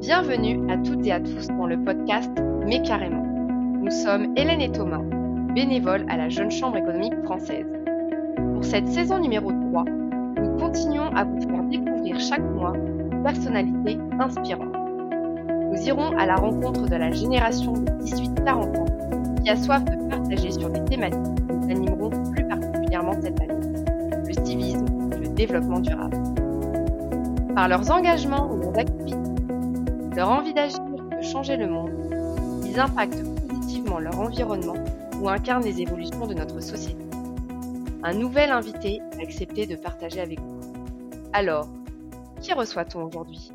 Bienvenue à toutes et à tous dans le podcast Mais carrément. Nous sommes Hélène et Thomas, bénévoles à la Jeune Chambre économique française. Pour cette saison numéro 3, nous continuons à vous faire découvrir chaque mois des personnalités inspirantes. Nous irons à la rencontre de la génération de 18-40 ans qui a soif de partager sur des thématiques qui nous animeront plus particulièrement cette année. Le civisme, le développement durable. Par leurs engagements ou leurs activités, leur envie d'agir de changer le monde, ils impactent positivement leur environnement ou incarnent les évolutions de notre société. Un nouvel invité a accepté de partager avec vous. Alors, qui reçoit-on aujourd'hui?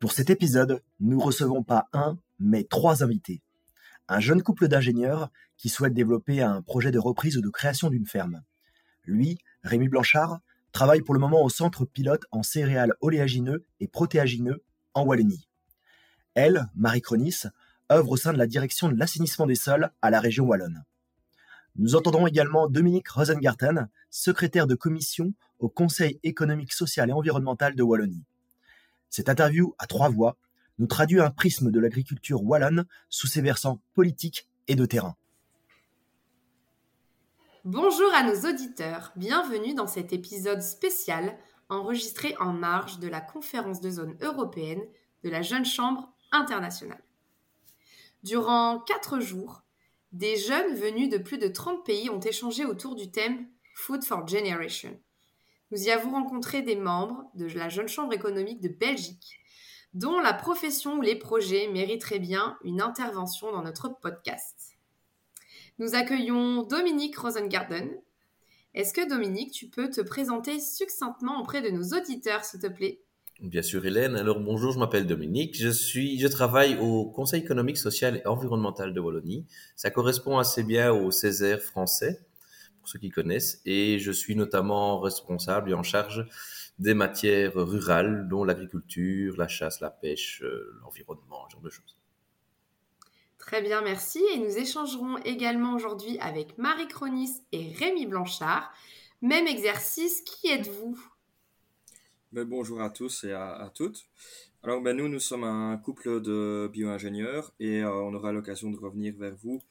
Pour cet épisode, nous recevons pas un, mais trois invités. Un jeune couple d'ingénieurs qui souhaite développer un projet de reprise ou de création d'une ferme. Lui, Rémi Blanchard, travaille pour le moment au centre pilote en céréales oléagineux et protéagineux en Wallonie. Elle, Marie Cronis, œuvre au sein de la direction de l'assainissement des sols à la région wallonne. Nous entendrons également Dominique Rosengarten, secrétaire de commission au Conseil économique, social et environnemental de Wallonie. Cette interview à trois voix nous traduit un prisme de l'agriculture wallonne sous ses versants politiques et de terrain. Bonjour à nos auditeurs, bienvenue dans cet épisode spécial enregistré en marge de la conférence de zone européenne de la Jeune Chambre internationale. Durant quatre jours, des jeunes venus de plus de 30 pays ont échangé autour du thème Food for Generation. Nous y avons rencontré des membres de la Jeune Chambre économique de Belgique, dont la profession ou les projets mériteraient bien une intervention dans notre podcast. Nous accueillons Dominique Rosengarten. Est-ce que Dominique, tu peux te présenter succinctement auprès de nos auditeurs, s'il te plaît? Bien sûr, Hélène. Alors bonjour, je m'appelle Dominique. Je suis, je travaille au Conseil économique, social et environnemental de Wallonie. Ça correspond assez bien au Césaire français, pour ceux qui connaissent. Et je suis notamment responsable et en charge des matières rurales, dont l'agriculture, la chasse, la pêche, euh, l'environnement, ce genre de choses. Très bien, merci. Et nous échangerons également aujourd'hui avec Marie Cronis et Rémi Blanchard. Même exercice, qui êtes-vous? Ben, Bonjour à tous et à, toutes. Alors ben, nous, nous sommes un couple de bio-ingénieurs et euh, on aura l'occasion de revenir vers vous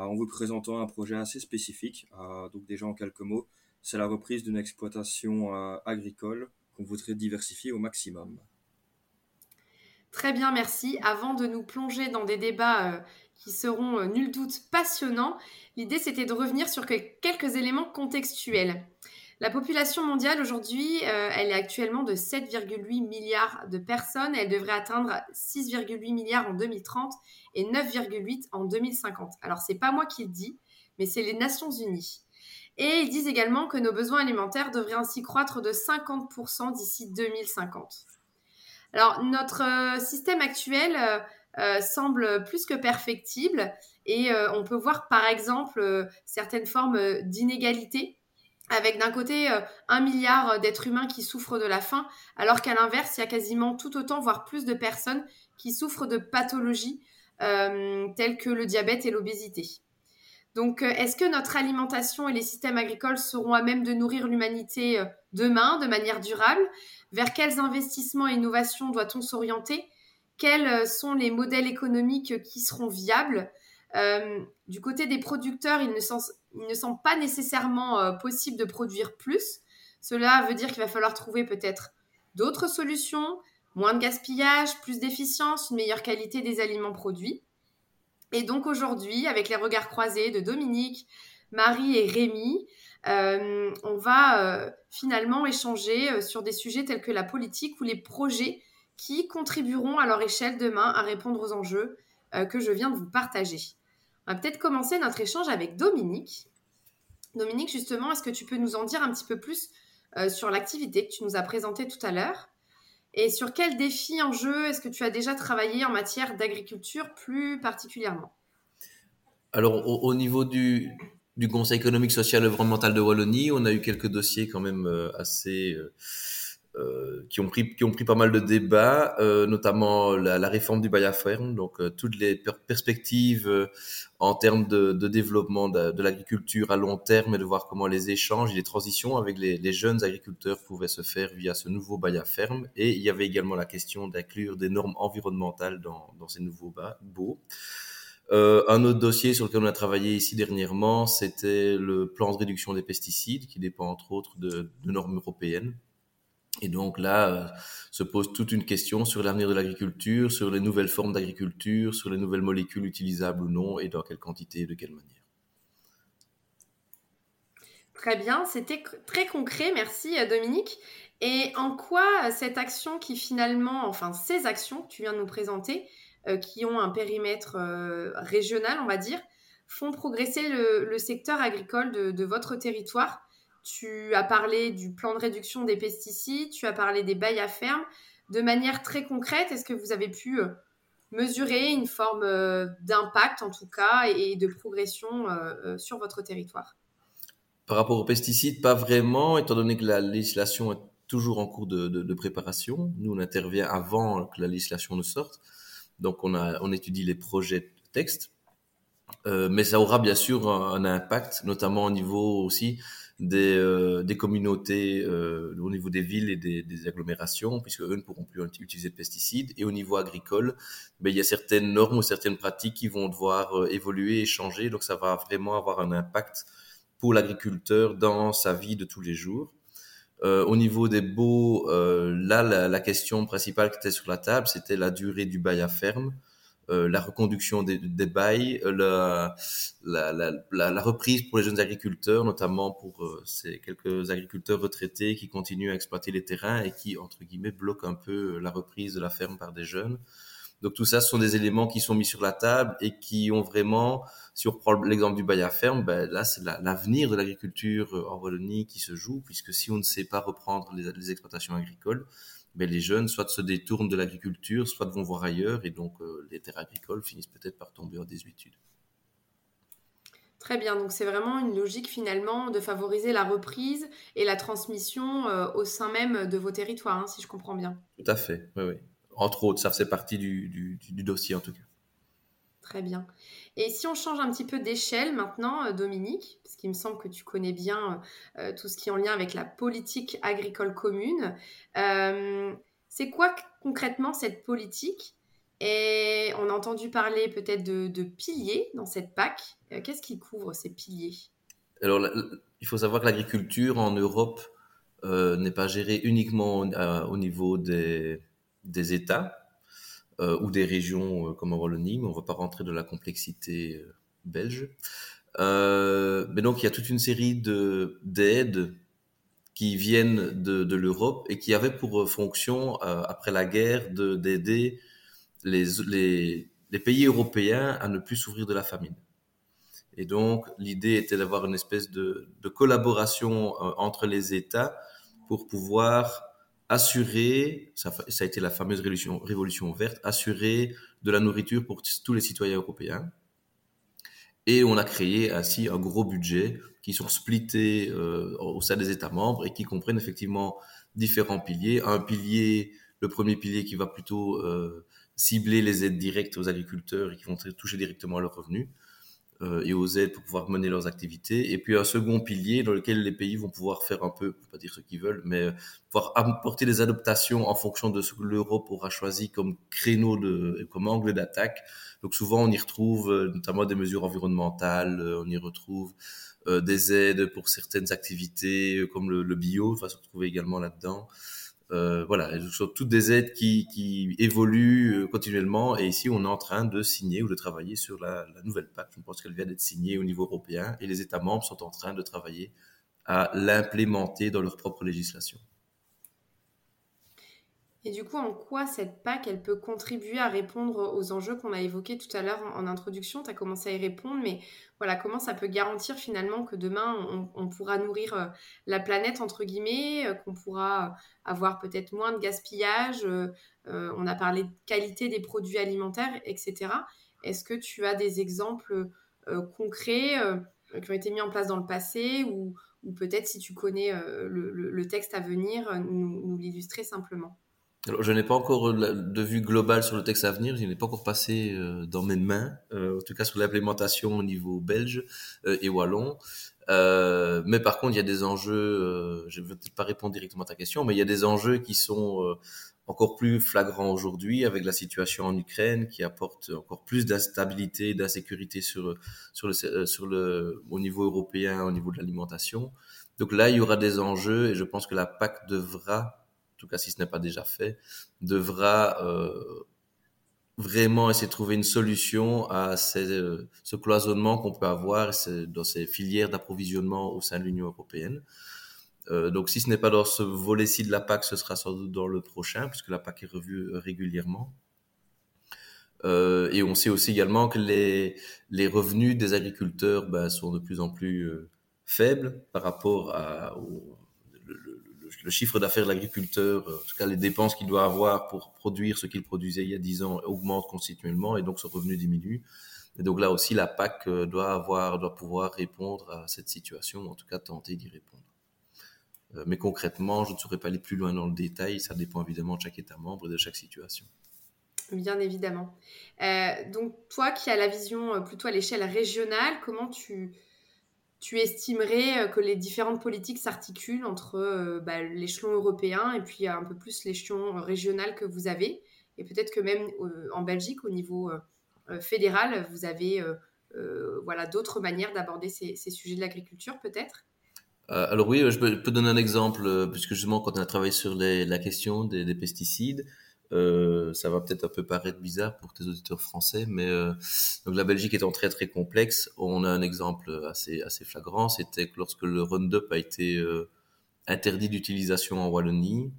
euh, en vous présentant un projet assez spécifique. Euh, donc déjà en quelques mots, c'est la reprise d'une exploitation agricole qu'on voudrait diversifier au maximum. Très bien, merci. Avant de nous plonger dans des débats euh, qui seront euh, nul doute passionnants, l'idée c'était de revenir sur quelques éléments contextuels. La population mondiale aujourd'hui, euh, elle est actuellement de 7,8 milliards de personnes. Elle devrait atteindre 6,8 milliards en 2030 et 9,8 en 2050. Alors c'est pas moi qui le dis, mais c'est les Nations Unies. Et ils disent également que nos besoins alimentaires devraient ainsi croître de 50% d'ici 2050. Alors, notre euh, système actuel euh, euh, semble plus que perfectible et on peut voir par exemple certaines formes d'inégalité avec d'un côté un milliard d'êtres humains qui souffrent de la faim, alors qu'à l'inverse, il y a quasiment tout autant, voire plus de personnes qui souffrent de pathologies telles que le diabète et l'obésité. Donc, est-ce que notre alimentation et les systèmes agricoles seront à même de nourrir l'humanité demain de manière durable? Vers quels investissements et innovations doit-on s'orienter? Quels euh, sont les modèles économiques qui seront viables? Euh, Du côté des producteurs, il ne, semble pas nécessairement euh, possible de produire plus. Cela veut dire qu'il va falloir trouver peut-être d'autres solutions, moins de gaspillage, plus d'efficience, une meilleure qualité des aliments produits. Et donc aujourd'hui, avec les regards croisés de Dominique, Marie et Rémi, euh, on va euh, finalement échanger euh, sur des sujets tels que la politique ou les projets qui contribueront à leur échelle demain à répondre aux enjeux que je viens de vous partager. On va peut-être commencer notre échange avec Dominique. Dominique, justement, est-ce que tu peux nous en dire un petit peu plus sur l'activité que tu nous as présentée tout à l'heure? Et sur quels défis, enjeux est-ce que tu as déjà travaillé en matière d'agriculture plus particulièrement? Alors, au, niveau du, du Conseil économique, social et environnemental de Wallonie. On a eu quelques dossiers quand même euh, assez, euh, euh, qui, ont pris, qui ont pris pas mal de débats, euh, notamment la, la, réforme du bail à ferme, donc euh, toutes les per perspectives euh, en termes de, de développement de, de l'agriculture à long terme et de voir comment les échanges et les transitions avec les, les, jeunes agriculteurs pouvaient se faire via ce nouveau bail à ferme. Et il y avait également la question d'inclure des normes environnementales dans, dans ces nouveaux baux. Euh, un autre dossier sur lequel on a travaillé ici dernièrement, c'était le plan de réduction des pesticides, qui dépend entre autres de, normes européennes. Et donc là, euh, se pose toute une question sur l'avenir de l'agriculture, sur les nouvelles formes d'agriculture, sur les nouvelles molécules utilisables ou non, et dans quelle quantité et de quelle manière. Très bien, c'était très concret, merci euh, Dominique. Et en quoi cette action qui finalement, enfin ces actions que tu viens de nous présenter, qui ont un périmètre euh, régional, on va dire, font progresser le, secteur agricole de, votre territoire tu as parlé du plan de réduction des pesticides, tu as parlé des bails à ferme. De manière très concrète, est-ce que vous avez pu euh, mesurer une forme euh, d'impact, en tout cas, et de progression euh, sur votre territoire? Par rapport aux pesticides, pas vraiment, étant donné que la législation est toujours en cours de préparation. Nous, on intervient avant que la législation ne sorte. Donc, on, étudie les projets de texte. Euh, mais ça aura bien sûr un, impact, notamment au niveau aussi des, euh, communautés euh, au niveau des villes et des, agglomérations, puisque eux ne pourront plus utiliser de pesticides. Et au niveau agricole, ben, il y a certaines normes ou certaines pratiques qui vont devoir euh, évoluer et changer. Donc ça va vraiment avoir un impact pour l'agriculteur dans sa vie de tous les jours. Euh, au niveau des baux, euh, là, la, la, question principale qui était sur la table, c'était la durée du bail à ferme. Euh, la reconduction des, des bails, euh, la, la, la, reprise pour les jeunes agriculteurs, notamment pour euh, ces quelques agriculteurs retraités qui continuent à exploiter les terrains et qui, entre guillemets, bloquent un peu la reprise de la ferme par des jeunes. Donc tout ça, ce sont des éléments qui sont mis sur la table et qui ont vraiment, si on reprend l'exemple du bail à ferme, ben là c'est l'avenir la, de l'agriculture en Wallonie qui se joue, puisque si on ne sait pas reprendre les, les exploitations agricoles, ben, les jeunes soit se détournent de l'agriculture, soit vont voir ailleurs, et donc euh, les terres agricoles finissent peut-être par tomber en désuétude. Très bien, donc c'est vraiment une logique finalement de favoriser la reprise et la transmission euh, au sein même de vos territoires, hein, si je comprends bien. Tout à fait, oui, oui. Entre autres, ça fait partie du, du, du dossier en tout cas. Très bien. Et si on change un petit peu d'échelle maintenant, euh, Dominique, parce qu'il me semble que tu connais bien euh, tout ce qui est en lien avec la politique agricole commune, euh, c'est quoi concrètement cette politique? Et on a entendu parler peut-être de, de, piliers dans cette PAC. Euh, Qu'est-ce qui couvre ces piliers? Alors, la, il faut savoir que l'agriculture en Europe euh, n'est pas gérée uniquement au niveau des, des États euh, ou des régions euh, comme en Wallonie, mais on ne va pas rentrer dans la complexité euh, belge. mais donc il y a toute une série de d'aides qui viennent de, de l'Europe et qui avaient pour fonction après la guerre de d'aider les, les, les pays européens à ne plus souffrir de la famine. Et donc, l'idée était d'avoir une espèce de, de collaboration euh, entre les États pour pouvoir assurer, ça, a été la fameuse révolution, révolution verte, assurer de la nourriture pour tous les citoyens européens. Et on a créé ainsi un gros budget qui sont splittés euh, au sein des États membres et qui comprennent effectivement différents piliers. Un pilier, le premier pilier qui va plutôt euh, cibler les aides directes aux agriculteurs et qui vont toucher directement à leurs revenus et aux aides pour pouvoir mener leurs activités. Et puis un second pilier dans lequel les pays vont pouvoir faire un peu, pas dire ce qu'ils veulent, mais pouvoir apporter des adaptations en fonction de ce que l'Europe aura choisi comme créneau de, comme angle d'attaque. Donc souvent on y retrouve euh, notamment des mesures environnementales, euh, on y retrouve euh, des aides pour certaines activités euh, comme le, le bio, va se retrouver également là-dedans. Euh, voilà, ce sont toutes des aides qui, évoluent euh, continuellement. Et ici, on est en train de signer ou de travailler sur la, la nouvelle PAC. Je pense qu'elle vient d'être signée au niveau européen et les États membres sont en train de travailler à l'implémenter dans leur propre législation. Et du coup, en quoi cette PAC, elle peut contribuer à répondre aux enjeux qu'on a évoqués tout à l'heure en, introduction? Tu as commencé à y répondre, mais voilà, comment ça peut garantir finalement que demain, on, pourra nourrir euh, la planète, entre guillemets, euh, qu'on pourra avoir peut-être moins de gaspillage euh, On a parlé de qualité des produits alimentaires, etc. Est-ce que tu as des exemples concrets qui ont été mis en place dans le passé ou peut-être si tu connais le, texte à venir, nous l'illustrer simplement? Alors, je n'ai pas encore de vue globale sur le texte à venir, je n'ai pas encore passé euh, dans mes mains, euh, en tout cas sur l'implémentation au niveau belge euh, et wallon. mais par contre, il y a des enjeux, je ne vais peut-être pas répondre directement à ta question, mais il y a des enjeux qui sont encore plus flagrants aujourd'hui avec la situation en Ukraine qui apporte encore plus d'instabilité, d'insécurité sur, sur, le, sur le, au niveau européen, au niveau de l'alimentation. Donc là, il y aura des enjeux et je pense que la PAC devra tout cas si ce n'est pas déjà fait, devra euh, vraiment essayer de trouver une solution à euh, ce cloisonnement qu'on peut avoir dans ces filières d'approvisionnement au sein de l'Union européenne. Euh, donc si ce n'est pas dans ce volet-ci de la PAC, ce sera sans doute dans le prochain, puisque la PAC est revue régulièrement. et on sait aussi également que les, revenus des agriculteurs ben, sont de plus en plus faibles par rapport à, au, le chiffre d'affaires de l'agriculteur, euh, en tout cas les dépenses qu'il doit avoir pour produire ce qu'il produisait il y a 10 ans augmentent continuellement et donc son revenu diminue. Et donc là aussi, la PAC euh, doit avoir, pouvoir répondre à cette situation, en tout cas tenter d'y répondre. Euh, mais concrètement, je ne saurais pas aller plus loin dans le détail. Ça dépend évidemment de chaque État membre et de chaque situation. Bien évidemment. donc toi qui as la vision plutôt à l'échelle régionale, comment tu, tu estimerais euh, que les différentes politiques s'articulent entre euh, bah, l'échelon européen et puis un peu plus l'échelon régional que vous avez? Et peut-être que même euh, en Belgique, au niveau fédéral, vous avez voilà, d'autres manières d'aborder ces, sujets de l'agriculture, peut-être? Alors oui, je peux, donner un exemple, puisque justement quand on a travaillé sur la question des pesticides, euh, ça va peut-être un peu paraître bizarre pour tes auditeurs français, mais euh, donc la Belgique étant très très complexe, on a un exemple assez assez flagrant, c'était que lorsque le Roundup a été euh, interdit d'utilisation en Wallonie,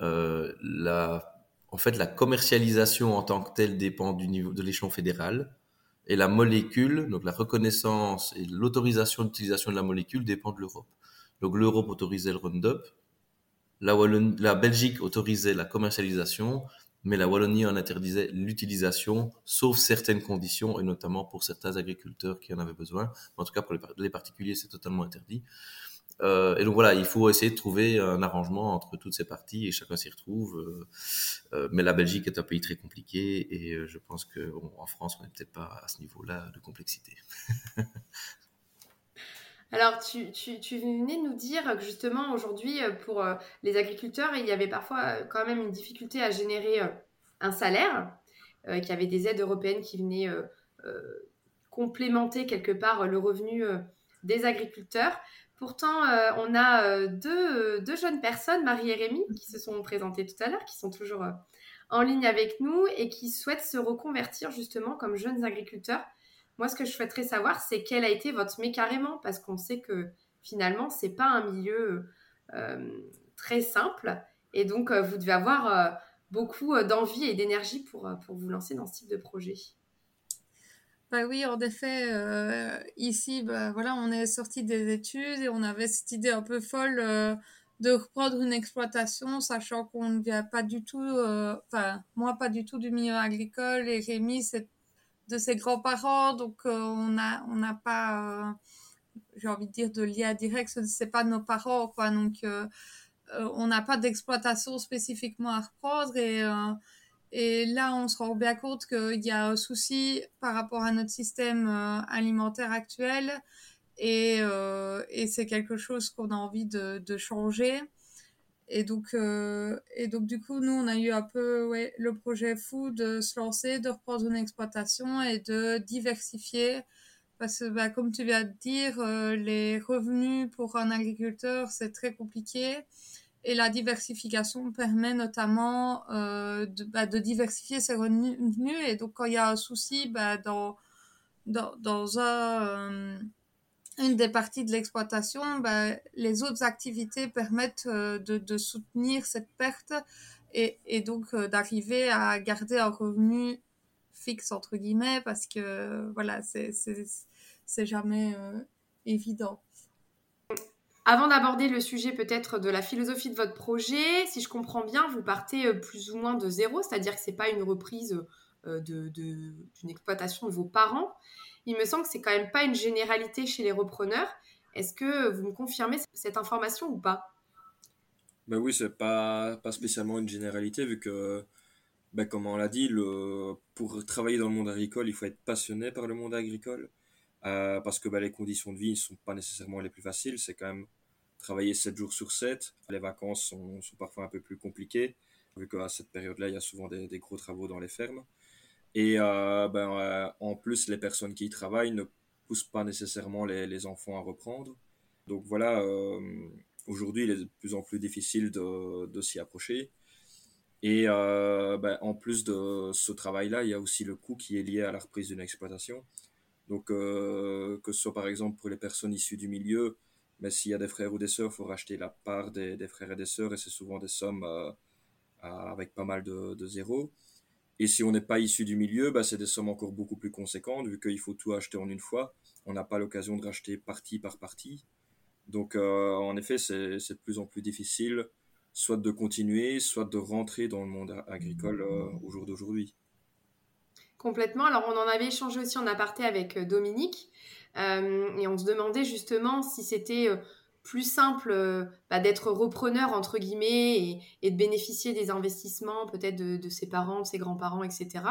euh, la, en fait la commercialisation en tant que telle dépend du niveau de l'échelon fédéral, et la molécule, donc la reconnaissance et l'autorisation d'utilisation de la molécule dépend de l'Europe. Donc l'Europe autorisait le Roundup, la, la Belgique autorisait la commercialisation, mais la Wallonie en interdisait l'utilisation, sauf certaines conditions, et notamment pour certains agriculteurs qui en avaient besoin. En tout cas, pour les, particuliers, c'est totalement interdit. Euh, et donc voilà, il faut essayer de trouver un arrangement entre toutes ces parties et chacun s'y retrouve. Euh, euh, mais la Belgique est un pays très compliqué et je pense qu'en France, on n'est peut-être pas à ce niveau-là de complexité. Alors, tu, venais nous dire que justement, aujourd'hui, euh, pour euh, les agriculteurs, il y avait parfois euh, quand même une difficulté à générer un salaire, qu'il y avait des aides européennes qui venaient complémenter quelque part le revenu des agriculteurs. Pourtant, on a deux, deux, jeunes personnes, Marie et Rémi, qui se sont présentées tout à l'heure, qui sont toujours en ligne avec nous et qui souhaitent se reconvertir justement comme jeunes agriculteurs moi, ce que je souhaiterais savoir, c'est quel a été votre mais carrément, parce qu'on sait que finalement, c'est pas un milieu euh, très simple. Et donc, euh, vous devez avoir euh, beaucoup d'envie et d'énergie pour, pour vous lancer dans ce type de projet. Bah oui, en effet, ici, bah, voilà, on est sorti des études et on avait cette idée un peu folle de reprendre une exploitation, sachant qu'on ne vient pas du tout, enfin, moi pas du tout du milieu agricole et Rémi, c'est de ses grands-parents, donc euh, on n'a on n'a pas, euh, j'ai envie de dire, de lien direct, ce n'est pas nos parents, quoi. Donc euh, on n'a pas d'exploitation spécifiquement à reprendre et et là, on se rend bien compte qu'il y a un souci par rapport à notre système alimentaire actuel et, et c'est quelque chose qu'on a envie de, de changer. Et donc, euh, et donc, du coup, nous, on a eu un peu le projet fou de se lancer, de reprendre une exploitation et de diversifier. Parce que, bah, comme tu viens de dire, euh, les revenus pour un agriculteur, c'est très compliqué. Et la diversification permet notamment euh, de, bah, de, diversifier ses revenus. Et donc, quand il y a un souci bah, dans, dans un une des parties de l'exploitation, ben, les autres activités permettent euh, de, soutenir cette perte et, donc euh, d'arriver à garder un revenu fixe entre guillemets parce que voilà c'est jamais euh, évident. Avant d'aborder le sujet peut-être de la philosophie de votre projet, si je comprends bien, vous partez plus ou moins de zéro, c'est-à-dire que c'est pas une reprise d'une exploitation de vos parents, il me semble que c'est quand même pas une généralité chez les repreneurs. Est-ce que vous me confirmez cette information ou pas? Ben oui, c'est pas, pas spécialement une généralité vu que, ben comme on l'a dit, le, pour travailler dans le monde agricole, il faut être passionné par le monde agricole. Euh, parce que ben, les conditions de vie ne sont pas nécessairement les plus faciles. C'est quand même travailler 7 jours sur 7. Les vacances sont, parfois un peu plus compliquées, vu qu'à cette période-là, il y a souvent des, gros travaux dans les fermes. Et euh, ben, euh, en plus, les personnes qui y travaillent ne poussent pas nécessairement les, les enfants à reprendre. Donc voilà, euh, aujourd'hui, il est de plus en plus difficile de, de s'y approcher. Et ben, en plus de ce travail-là, il y a aussi le coût qui est lié à la reprise d'une exploitation. Donc, que ce soit par exemple pour les personnes issues du milieu, mais s'il y a des frères ou des sœurs, il faut racheter la part des, des, frères et des sœurs, et c'est souvent des sommes avec pas mal de, de zéros. Et si on n'est pas issu du milieu, bah, c'est des sommes encore beaucoup plus conséquentes, vu qu'il faut tout acheter en une fois. On n'a pas l'occasion de racheter partie par partie. Donc, euh, en effet, c'est de plus en plus difficile, soit de continuer, soit de rentrer dans le monde agricole euh, au jour d'aujourd'hui. Complètement. Alors, on en avait échangé aussi en aparté avec Dominique, euh, et on se demandait justement si c'était plus simple euh, bah, d'être repreneur entre guillemets et, de bénéficier des investissements peut-être de, ses parents, de ses grands-parents, etc.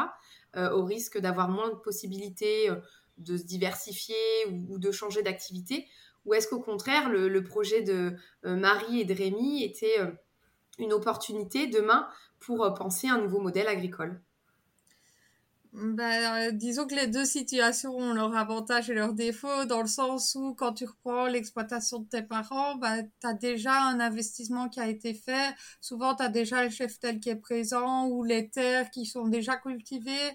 Euh, au risque d'avoir moins de possibilités euh, de se diversifier ou, de changer d'activité? Ou est-ce qu'au contraire, le, le, projet de Marie et de Rémi était une opportunité demain pour penser un nouveau modèle agricole? Ben, disons que les deux situations ont leurs avantages et leurs défauts, dans le sens où quand tu reprends l'exploitation de tes parents, ben, tu as déjà un investissement qui a été fait. Souvent, tu as déjà le chef tel qui est présent ou les terres qui sont déjà cultivées.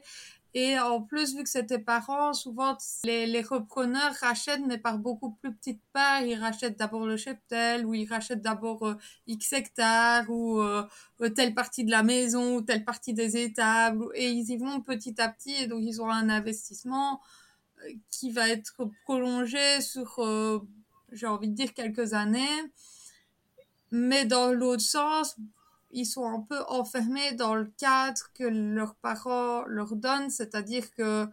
Et en plus, vu que tes parents, souvent les, les, repreneurs rachètent, mais par beaucoup plus petites parts. Ils rachètent d'abord le cheptel, ou ils rachètent d'abord euh, X hectares, ou euh, telle partie de la maison, ou telle partie des étables. Et ils y vont petit à petit, et donc ils ont un investissement euh, qui va être prolongé sur, euh, j'ai envie de dire, quelques années. Mais dans l'autre sens, ils sont un peu enfermés dans le cadre que leurs parents leur donnent, c'est-à-dire que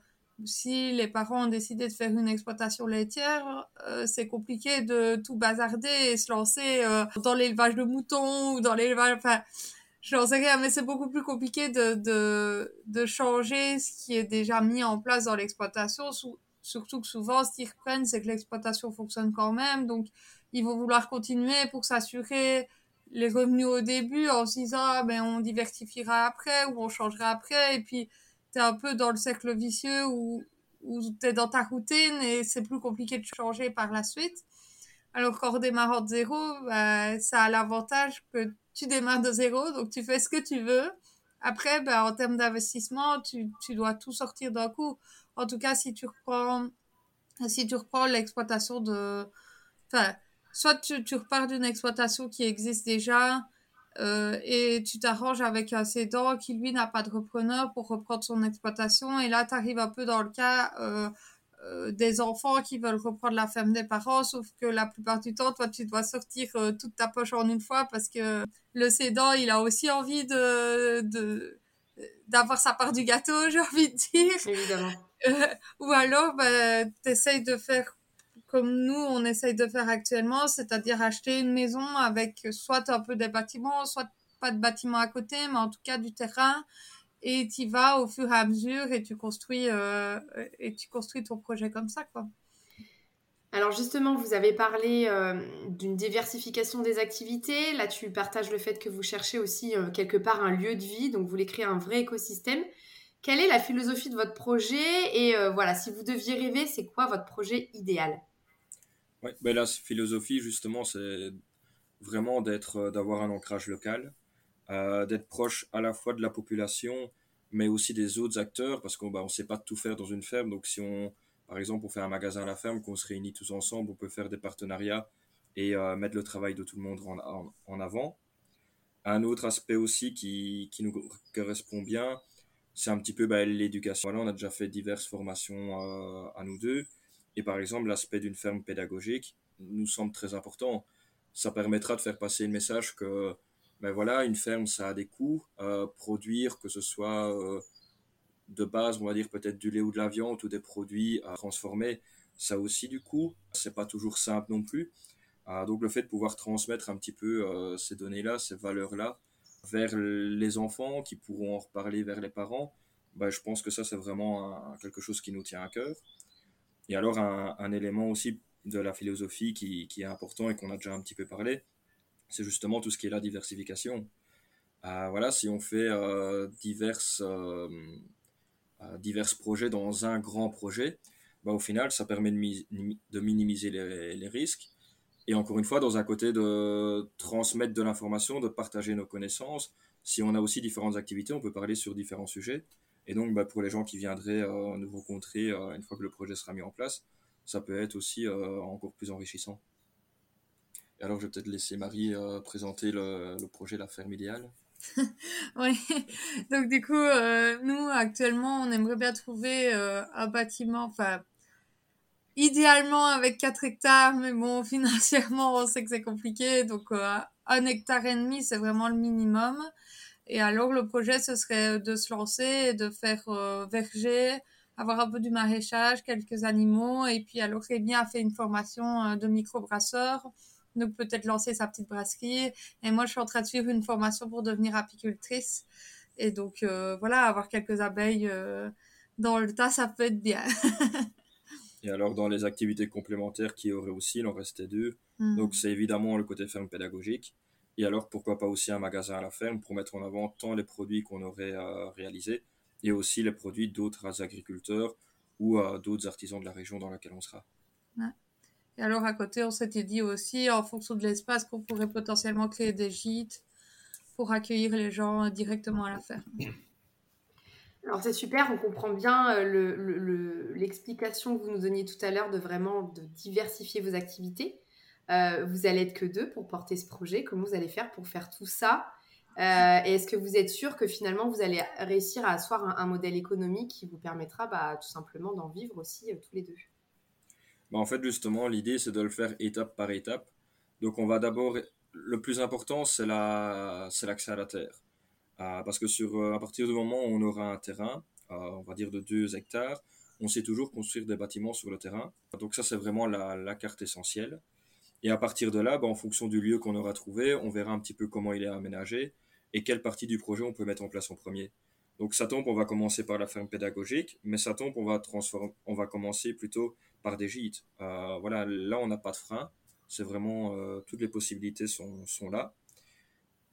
si les parents ont décidé de faire une exploitation laitière, euh, c'est compliqué de tout bazarder et se lancer euh, dans l'élevage de moutons ou dans l'élevage... Enfin, j'en sais rien, mais c'est beaucoup plus compliqué de, de, de changer ce qui est déjà mis en place dans l'exploitation, surtout que souvent, ce qu'ils reprennent, c'est que l'exploitation fonctionne quand même, donc ils vont vouloir continuer pour s'assurer les revenus au début en se disant ah, ben on diversifiera après ou on changera après et puis tu es un peu dans le cercle vicieux où, où tu es dans ta routine et c'est plus compliqué de changer par la suite. Alors qu'en redémarrant de zéro, bah, ça a l'avantage que tu démarres de zéro, donc tu fais ce que tu veux. Après, bah, en termes d'investissement, tu, tu dois tout sortir d'un coup. En tout cas, si tu reprends, si tu reprends l'exploitation de, enfin, soit tu, tu repars d'une exploitation qui existe déjà euh, et tu t'arranges avec un cédant qui lui n'a pas de repreneur pour reprendre son exploitation. Et là tu arrives un peu dans le cas euh, euh, des enfants qui veulent reprendre la ferme des parents sauf que la plupart du temps toi tu dois sortir toute ta poche en une fois parce que le cédant il a aussi envie de, de d'avoir sa part du gâteau j'ai envie de dire. Évidemment. Ou alors bah, tu essayes de faire comme nous, on essaye de faire actuellement, c'est-à-dire acheter une maison avec soit un peu des bâtiments, soit pas de bâtiments à côté, mais en tout cas du terrain. Et tu vas au fur et à mesure et tu construis, euh, et tu construis ton projet comme ça, quoi. Alors justement, vous avez parlé euh, d'une diversification des activités. Là, tu partages le fait que vous cherchez aussi euh, quelque part un lieu de vie, donc vous voulez créer un vrai écosystème. Quelle est la philosophie de votre projet? Et voilà, si vous deviez rêver, c'est quoi votre projet idéal? Ouais, ben la philosophie justement, c'est vraiment d'être, d'avoir un ancrage local, euh, d'être proche à la fois de la population, mais aussi des autres acteurs, parce qu'on ben, on sait pas tout faire dans une ferme. Donc si on, par exemple, on fait un magasin à la ferme, qu'on se réunit tous ensemble, on peut faire des partenariats et euh, mettre le travail de tout le monde en, en, en, avant. Un autre aspect aussi qui, qui nous correspond bien, c'est un petit peu ben, l'éducation. Voilà, on a déjà fait diverses formations euh, à nous deux. Et par exemple, l'aspect d'une ferme pédagogique nous semble très important. Ça permettra de faire passer le message que, ben voilà, une ferme, ça a des coûts. Euh, produire, que ce soit euh, de base, on va dire peut-être du lait ou de la viande ou des produits à transformer, ça aussi du coup, c'est pas toujours simple non plus. Ah, donc le fait de pouvoir transmettre un petit peu ces données-là, ces valeurs-là, vers les enfants qui pourront en reparler vers les parents, bah, je pense que ça c'est vraiment quelque chose qui nous tient à cœur. Et alors un, élément aussi de la philosophie qui, est important et qu'on a déjà un petit peu parlé, c'est justement tout ce qui est la diversification. Euh, voilà, si on fait euh, diverses, euh, divers projets dans un grand projet, bah, au final, ça permet de, minimiser les, risques. Et encore une fois, dans un côté de transmettre de l'information, de partager nos connaissances. Si on a aussi différentes activités, on peut parler sur différents sujets. Et donc, bah, pour les gens qui viendraient nous rencontrer une fois que le projet sera mis en place, ça peut être aussi encore plus enrichissant. Et alors, je vais peut-être laisser Marie présenter le, le projet La ferme idéale. oui, donc du coup, euh, nous actuellement, on aimerait bien trouver euh, un bâtiment, enfin, idéalement avec 4 hectares, mais bon, financièrement, on sait que c'est compliqué, donc euh, un hectare et demi, c'est vraiment le minimum. Et alors, le projet, ce serait de se lancer et de faire verger, avoir un peu du maraîchage, quelques animaux, et puis alors, bien a fait une formation de microbrasseur donc peut-être lancer sa petite brasserie. Et moi, je suis en train de suivre une formation pour devenir apicultrice. Et donc, euh, voilà, avoir quelques abeilles euh, dans le tas, ça peut être bien. et alors, dans les activités complémentaires qui auraient aussi, il en restait deux. Hmm. Donc, c'est évidemment le côté ferme pédagogique. Et alors, pourquoi pas aussi un magasin à la ferme pour mettre en avant tant les produits qu'on aurait euh, réalisés et aussi les produits d'autres agriculteurs ou d'autres artisans de la région dans laquelle on sera. Et alors à côté, on s'était dit aussi, en fonction de l'espace, qu'on pourrait potentiellement créer des gîtes pour accueillir les gens directement à la ferme. Alors c'est super, on comprend bien euh, l'explication que vous nous donniez tout à l'heure de vraiment de diversifier vos activités. Euh, vous allez être que deux pour porter ce projet. Comment vous allez faire pour faire tout ça? Euh, Et est-ce que vous êtes sûr que finalement vous allez réussir à asseoir un, modèle économique qui vous permettra bah, tout simplement d'en vivre aussi tous les deux? Bah, en fait, justement, l'idée, c'est de le faire étape par étape. Donc, on va d'abord. Le plus important, c'est l'accès à la terre. Euh, parce que sur, euh, à partir du moment où on aura un terrain, euh, on va dire de 2 hectares, on sait toujours construire des bâtiments sur le terrain. Donc, ça, c'est vraiment la, carte essentielle. Et à partir de là, bah, en fonction du lieu qu'on aura trouvé, on verra un petit peu comment il est aménagé et quelle partie du projet on peut mettre en place en premier. Donc ça tombe, on va commencer par la ferme pédagogique, mais ça tombe, on va transformer, on va commencer plutôt par des gîtes. Euh, voilà, là on n'a pas de frein, c'est vraiment euh, toutes les possibilités sont, sont là.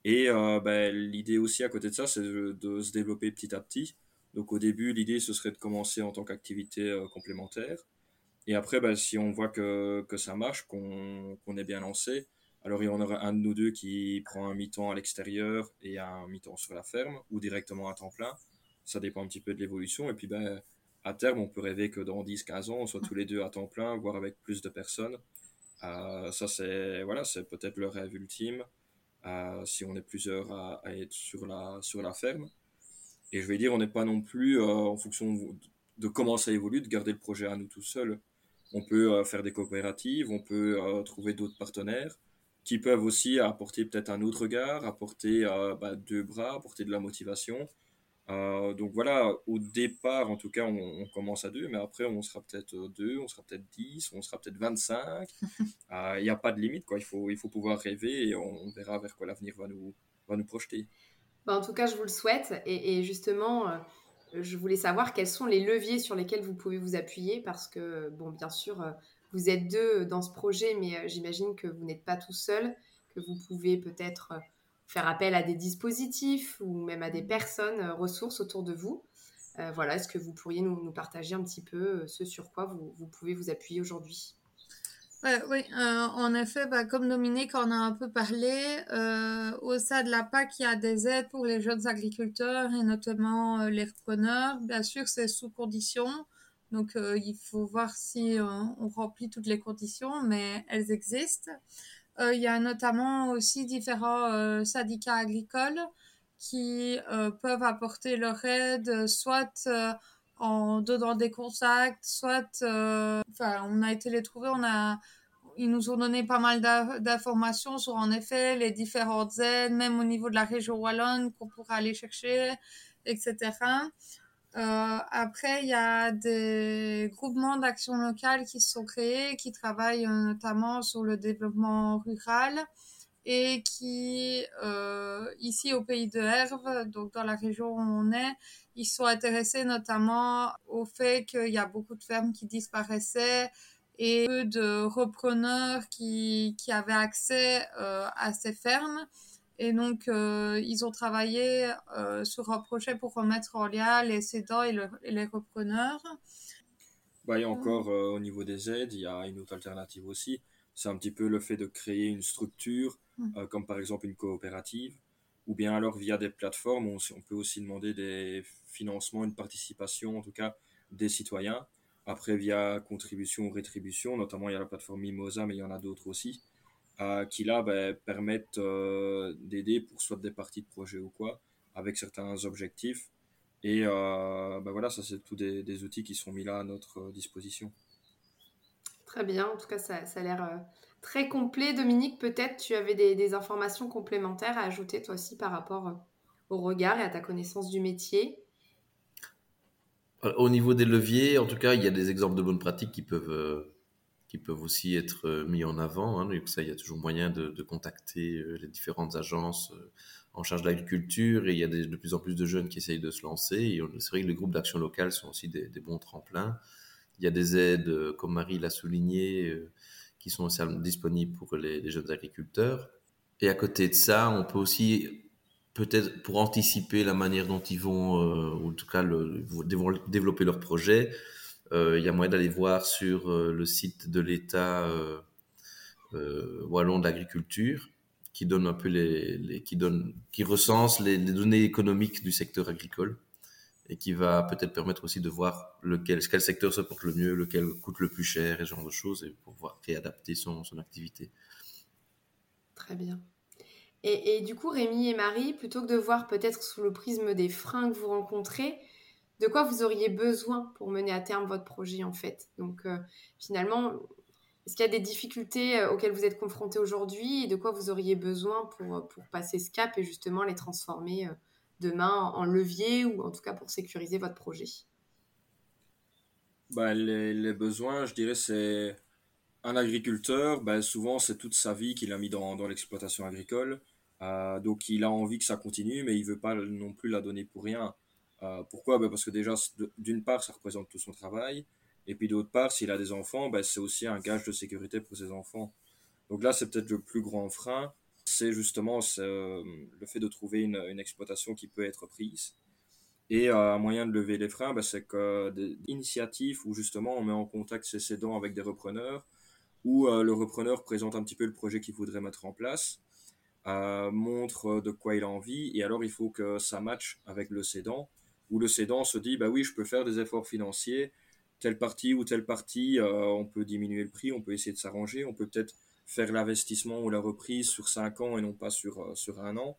Et euh, ben, l'idée aussi à côté de ça, c'est de, se développer petit à petit. Donc au début, l'idée ce serait de commencer en tant qu'activité complémentaire. Et après, ben, si on voit que, que ça marche, qu'on est bien lancé, alors il y en aura un de nous deux qui prend un mi-temps à l'extérieur et un mi-temps sur la ferme, ou directement à temps plein. Ça dépend un petit peu de l'évolution. Et puis ben, à terme, on peut rêver que dans 10-15 ans, on soit tous les deux à temps plein, voire avec plus de personnes. Euh, ça, c'est voilà, peut-être le rêve ultime, euh, si on est plusieurs à, être sur la, sur la ferme. Et je vais dire, on n'est pas non plus, euh, en fonction de comment ça évolue, de garder le projet à nous tout seuls. On peut faire des coopératives, on peut trouver d'autres partenaires qui peuvent aussi apporter peut-être un autre regard, apporter euh, bah, deux bras, apporter de la motivation. Euh, donc voilà, au départ, en tout cas, on, commence à deux, mais après, on sera peut-être deux, on sera peut-être dix, on sera peut-être vingt-cinq. Il n'y a pas de limite, quoi. Il faut, il faut pouvoir rêver et on, verra vers quoi l'avenir va nous, va nous projeter. Bah, en tout cas, je vous le souhaite. Et, justement, euh, je voulais savoir quels sont les leviers sur lesquels vous pouvez vous appuyer parce que, bon, bien sûr, vous êtes deux dans ce projet, mais euh, j'imagine que vous n'êtes pas tout seul, que vous pouvez peut-être euh, faire appel à des dispositifs ou même à des personnes euh, ressources autour de vous. voilà, est-ce que vous pourriez nous, partager un petit peu ce sur quoi vous, pouvez vous appuyer aujourd'hui? Oui, en effet, bah, comme Dominique en a un peu parlé, au sein de la PAC, il y a des aides pour les jeunes agriculteurs et notamment les repreneurs. Bien sûr, c'est sous condition. Donc, euh, il faut voir si euh, on remplit toutes les conditions, mais elles existent. Euh, il y a notamment aussi différents syndicats agricoles qui peuvent apporter leur aide, soit en donnant des contacts, soit, enfin, on a été les trouver, on a, ils nous ont donné pas mal d'informations sur en effet les différentes aides, même au niveau de la région wallonne qu'on pourrait aller chercher, etc. Euh, après, il y a des groupements d'action locale qui se sont créés, qui travaillent notamment sur le développement rural et qui, euh, ici au pays de Herve, donc dans la région où on est, ils sont intéressés notamment au fait qu'il y a beaucoup de fermes qui disparaissaient et peu de repreneurs qui, qui avaient accès euh, à ces fermes. Et donc, euh, ils ont travaillé sur un projet pour remettre en lien les cédants et, les repreneurs. Bah, et encore, au niveau des aides, il y a une autre alternative aussi. C'est un petit peu le fait de créer une structure, mm. comme par exemple une coopérative, ou bien alors via des plateformes, on, on peut aussi demander des financements, une participation, en tout cas, des citoyens. Après, via contribution ou rétribution, notamment il y a la plateforme Mimosa, mais il y en a d'autres aussi qui là ben, permettent euh, d'aider pour soit des parties de projet ou quoi, avec certains objectifs. Et euh, ben voilà, ça c'est tous des, outils qui sont mis là à notre disposition. Très bien, en tout cas ça, a l'air euh, très complet. Dominique, peut-être tu avais des, informations complémentaires à ajouter toi aussi par rapport au regard et à ta connaissance du métier? Au niveau des leviers, en tout cas, il y a des exemples de bonnes pratiques qui peuvent peuvent aussi être euh, mis en avant. Hein. Donc ça, il y a toujours moyen de, contacter euh, les différentes agences euh, en charge de l'agriculture et il y a de plus en plus de jeunes qui essayent de se lancer. C'est vrai que les groupes d'action locale sont aussi des, bons tremplins. Il y a des aides, comme Marie l'a souligné, qui sont disponibles pour les, jeunes agriculteurs. Et à côté de ça, on peut aussi peut-être pour anticiper la manière dont ils vont, ou en tout cas développer leur projet, euh, il y a moyen d'aller voir sur euh, le site de l'État euh, wallon d'agriculture qui donne un peu les, qui donne qui recense les, données économiques du secteur agricole et qui va peut-être permettre aussi de voir lequel quel secteur se porte le mieux, lequel coûte le plus cher et ce genre de choses et pour pouvoir réadapter son, activité. Très bien. Et, et, du coup, Rémi et Marie, plutôt que de voir peut-être sous le prisme des freins que vous rencontrez, de quoi vous auriez besoin pour mener à terme votre projet en fait? Donc euh, finalement, est-ce qu'il y a des difficultés euh, auxquelles vous êtes confrontés aujourd'hui? Et de quoi vous auriez besoin pour, euh, pour passer ce cap et justement les transformer demain en levier ou en tout cas pour sécuriser votre projet bah, les, besoins, je dirais, c'est un agriculteur, bah, souvent c'est toute sa vie qu'il a mis dans, dans l'exploitation agricole. donc il a envie que ça continue, mais il veut pas non plus la donner pour rien. Euh, pourquoi? Ben, Parce que déjà, d'une part, ça représente tout son travail. Et puis d'autre part, s'il a des enfants, ben, c'est aussi un gage de sécurité pour ses enfants. Donc là, c'est peut-être le plus grand frein. C'est justement euh, le fait de trouver une, exploitation qui peut être prise. Et euh, un moyen de lever les freins, ben, c'est que des initiatives où justement on met en contact ses cédants avec des repreneurs, où le repreneur présente un petit peu le projet qu'il voudrait mettre en place, montre de quoi il a envie, et alors il faut que ça matche avec le cédant où le cédant se dit bah oui, je peux faire des efforts financiers, telle partie ou telle partie, euh, on peut diminuer le prix, on peut essayer de s'arranger, on peut peut-être faire l'investissement ou la reprise sur 5 ans et non pas sur, euh, sur un an.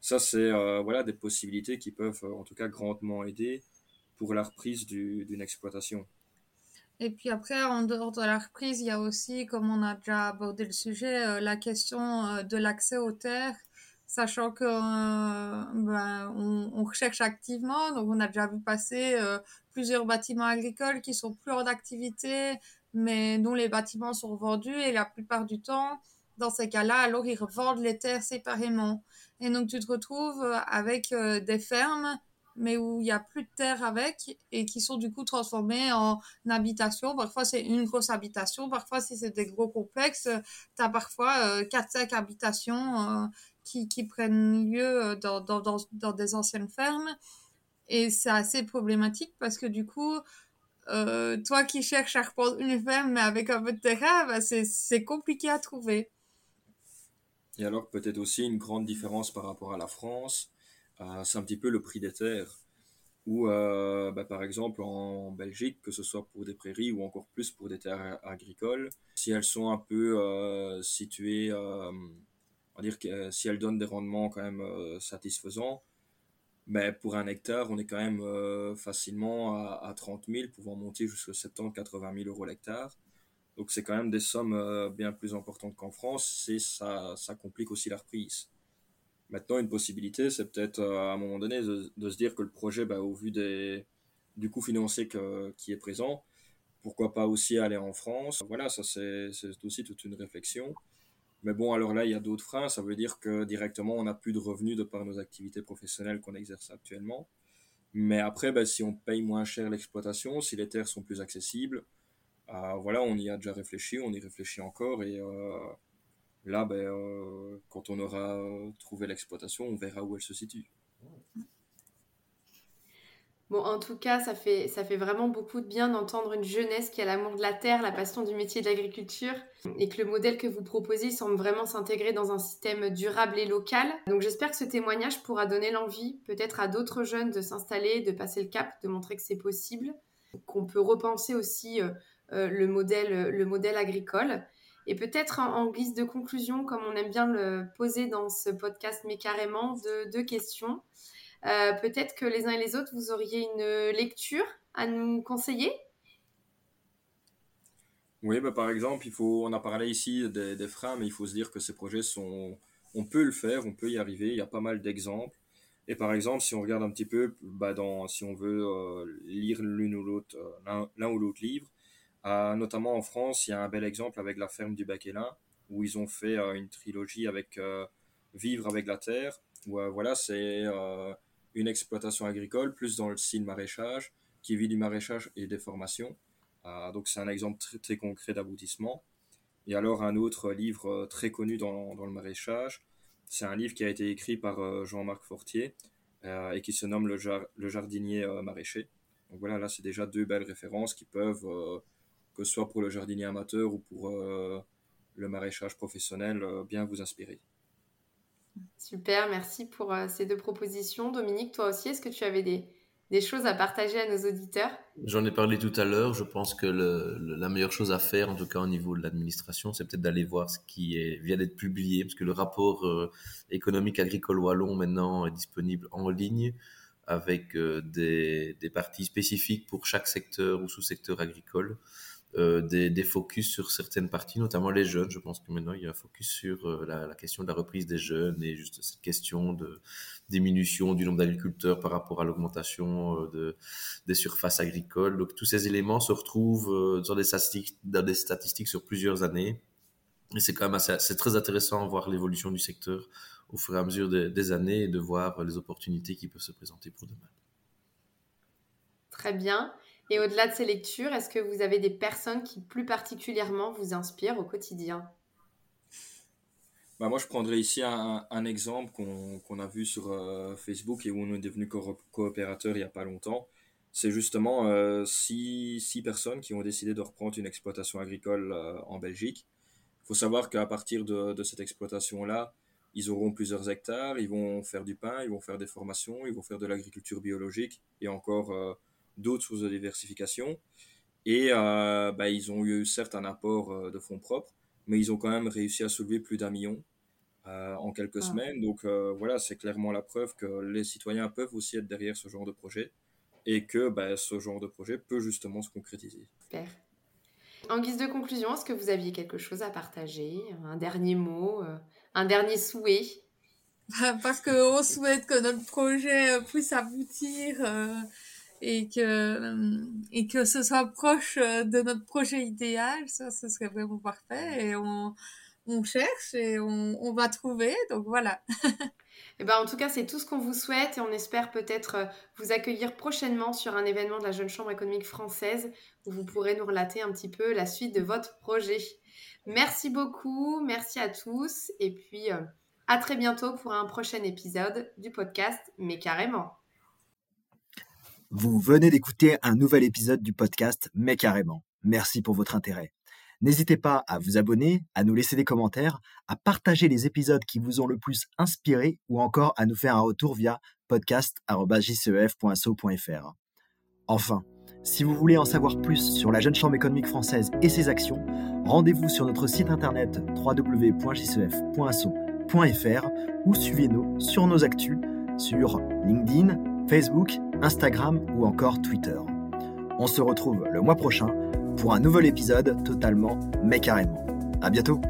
Ça, c'est euh, voilà, des possibilités qui peuvent en tout cas grandement aider pour la reprise d'une exploitation. Et puis après, en dehors de la reprise, il y a aussi, comme on a déjà abordé le sujet, la question de l'accès aux terres sachant que euh, ben, recherche activement. Donc, on a déjà vu passer euh, plusieurs bâtiments agricoles qui sont plus hors d'activité, mais dont les bâtiments sont vendus. Et la plupart du temps, dans ces cas-là, alors ils revendent les terres séparément. Et donc, tu te retrouves euh, avec des fermes mais où il n'y a plus de terre avec et qui sont du coup transformées en habitation. Parfois, c'est une grosse habitation. Parfois, si c'est des gros complexes, tu as parfois 4-5 habitations qui, qui prennent lieu euh, dans, dans, dans, dans, des anciennes fermes. Et c'est assez problématique parce que du coup, euh, toi qui cherches à reprendre une ferme mais avec un peu de terrain, bah c'est compliqué à trouver. Et alors peut-être aussi une grande différence par rapport à la France, euh, c'est un petit peu le prix des terres. Ou euh, bah, par exemple en Belgique, que ce soit pour des prairies ou encore plus pour des terres agricoles, si elles sont un peu situées on va dire que si elle donne des rendements quand même satisfaisants, mais pour un hectare, on est quand même euh, facilement à, 30 000, pouvant monter jusqu'à 70 80 000 euros l'hectare. Donc c'est quand même des sommes bien plus importantes qu'en France, et ça, ça complique aussi la reprise. Maintenant, une possibilité, c'est peut-être à un moment donné de, se dire que le projet, bah, au vu des, du coût financier qui est présent. Pourquoi pas aussi aller en France Voilà, ça c'est aussi toute une réflexion. Mais bon, alors là, il y a d'autres freins. Ça veut dire que directement, on n'a plus de revenus de par nos activités professionnelles qu'on exerce actuellement. Mais après, ben, si on paye moins cher l'exploitation, si les terres sont plus accessibles, euh, voilà, on y a déjà réfléchi, on y réfléchit encore. Et euh, là, ben, euh, quand on aura trouvé l'exploitation, on verra où elle se situe. Bon, en tout cas, ça fait, ça fait vraiment beaucoup de bien d'entendre une jeunesse qui a l'amour de la terre, la passion du métier de l'agriculture et que le modèle que vous proposez semble vraiment s'intégrer dans un système durable et local. Donc j'espère que ce témoignage pourra donner l'envie peut-être à d'autres jeunes de s'installer, de passer le cap, de montrer que c'est possible, qu'on peut repenser aussi euh, euh, le, modèle, le modèle agricole. Et peut-être en, guise de conclusion, comme on aime bien le poser dans ce podcast, mais carrément, deux questions. Euh, peut-être que les uns et les autres, vous auriez une lecture à nous conseiller? Oui, bah, par exemple, il faut, on a parlé ici des, freins, mais il faut se dire que ces projets sont... On peut le faire, on peut y arriver, il y a pas mal d'exemples. Et par exemple, si on regarde un petit peu, bah si on veut euh, lire l'une ou l'autre, euh, l'un ou l'autre livre, notamment en France, il y a un bel exemple avec la ferme du Baquelin, où ils ont fait une trilogie avec Vivre avec la terre, voilà, c'est une exploitation agricole, plus dans le style maraîchage, qui vit du maraîchage et des formations. Euh, donc c'est un exemple très, concret d'aboutissement. Et alors un autre livre euh, très connu dans, dans le maraîchage, c'est un livre qui a été écrit par euh, Jean-Marc Fortier et qui se nomme Le, le jardinier maraîcher. Donc voilà, là c'est déjà deux belles références qui peuvent, que ce soit pour le jardinier amateur ou pour le maraîchage professionnel, bien vous inspirer. Super, merci pour euh, ces deux propositions. Dominique, toi aussi, est-ce que tu avais des, choses à partager à nos auditeurs? J'en ai parlé tout à l'heure. Je pense que la meilleure chose à faire, en tout cas au niveau de l'administration, c'est peut-être d'aller voir ce qui vient d'être publié, parce que le rapport euh, économique agricole wallon maintenant est disponible en ligne avec euh, des parties spécifiques pour chaque secteur ou sous-secteur agricole. Euh, des, focus sur certaines parties, notamment les jeunes. Je pense que maintenant, il y a un focus sur euh, la, question de la reprise des jeunes et juste cette question de diminution du nombre d'agriculteurs par rapport à l'augmentation euh, de, des surfaces agricoles. Donc, tous ces éléments se retrouvent dans, des statistiques, sur plusieurs années. Et c'est quand même assez, c'est très intéressant de voir l'évolution du secteur au fur et à mesure des années et de voir les opportunités qui peuvent se présenter pour demain. Très bien. Et au-delà de ces lectures, est-ce que vous avez des personnes qui plus particulièrement vous inspirent au quotidien? Bah moi, je prendrais ici un, exemple qu'on a vu sur euh, Facebook et où on est devenu coopérateur il n'y a pas longtemps. C'est justement euh, six, personnes qui ont décidé de reprendre une exploitation agricole euh, en Belgique. Il faut savoir qu'à partir de cette exploitation-là, ils auront plusieurs hectares, ils vont faire du pain, ils vont faire des formations, ils vont faire de l'agriculture biologique et encore d'autres sources de diversification. Et euh, bah, ils ont eu certes un apport euh, de fonds propres, mais ils ont quand même réussi à soulever plus d'un million euh, en quelques ah. semaines. Donc voilà, c'est clairement la preuve que les citoyens peuvent aussi être derrière ce genre de projet et que bah, ce genre de projet peut justement se concrétiser. Super. En guise de conclusion, est-ce que vous aviez quelque chose à partager Un dernier mot Un dernier souhait? Parce qu'on souhaite que notre projet puisse aboutir et que, euh, et que ce soit proche euh, de notre projet idéal, ça, ce serait vraiment parfait. Et on, on cherche et on, on, va trouver. Donc voilà. eh ben, en tout cas, c'est tout ce qu'on vous souhaite et on espère peut-être euh, vous accueillir prochainement sur un événement de la Jeune Chambre économique française où vous pourrez nous relater un petit peu la suite de votre projet. Merci beaucoup, merci à tous et puis à très bientôt pour un prochain épisode du podcast Mais carrément. Vous venez d'écouter un nouvel épisode du podcast Mais carrément. Merci pour votre intérêt. N'hésitez pas à vous abonner, à nous laisser des commentaires, à partager les épisodes qui vous ont le plus inspiré ou encore à nous faire un retour via podcast.jcef.so.fr. Enfin, si vous voulez en savoir plus sur la Jeune Chambre économique française et ses actions, rendez-vous sur notre site internet www.jcef.so.fr ou suivez-nous sur nos actus sur LinkedIn, Facebook, Instagram ou encore Twitter. On se retrouve le mois prochain pour un nouvel épisode totalement mais carrément. À bientôt!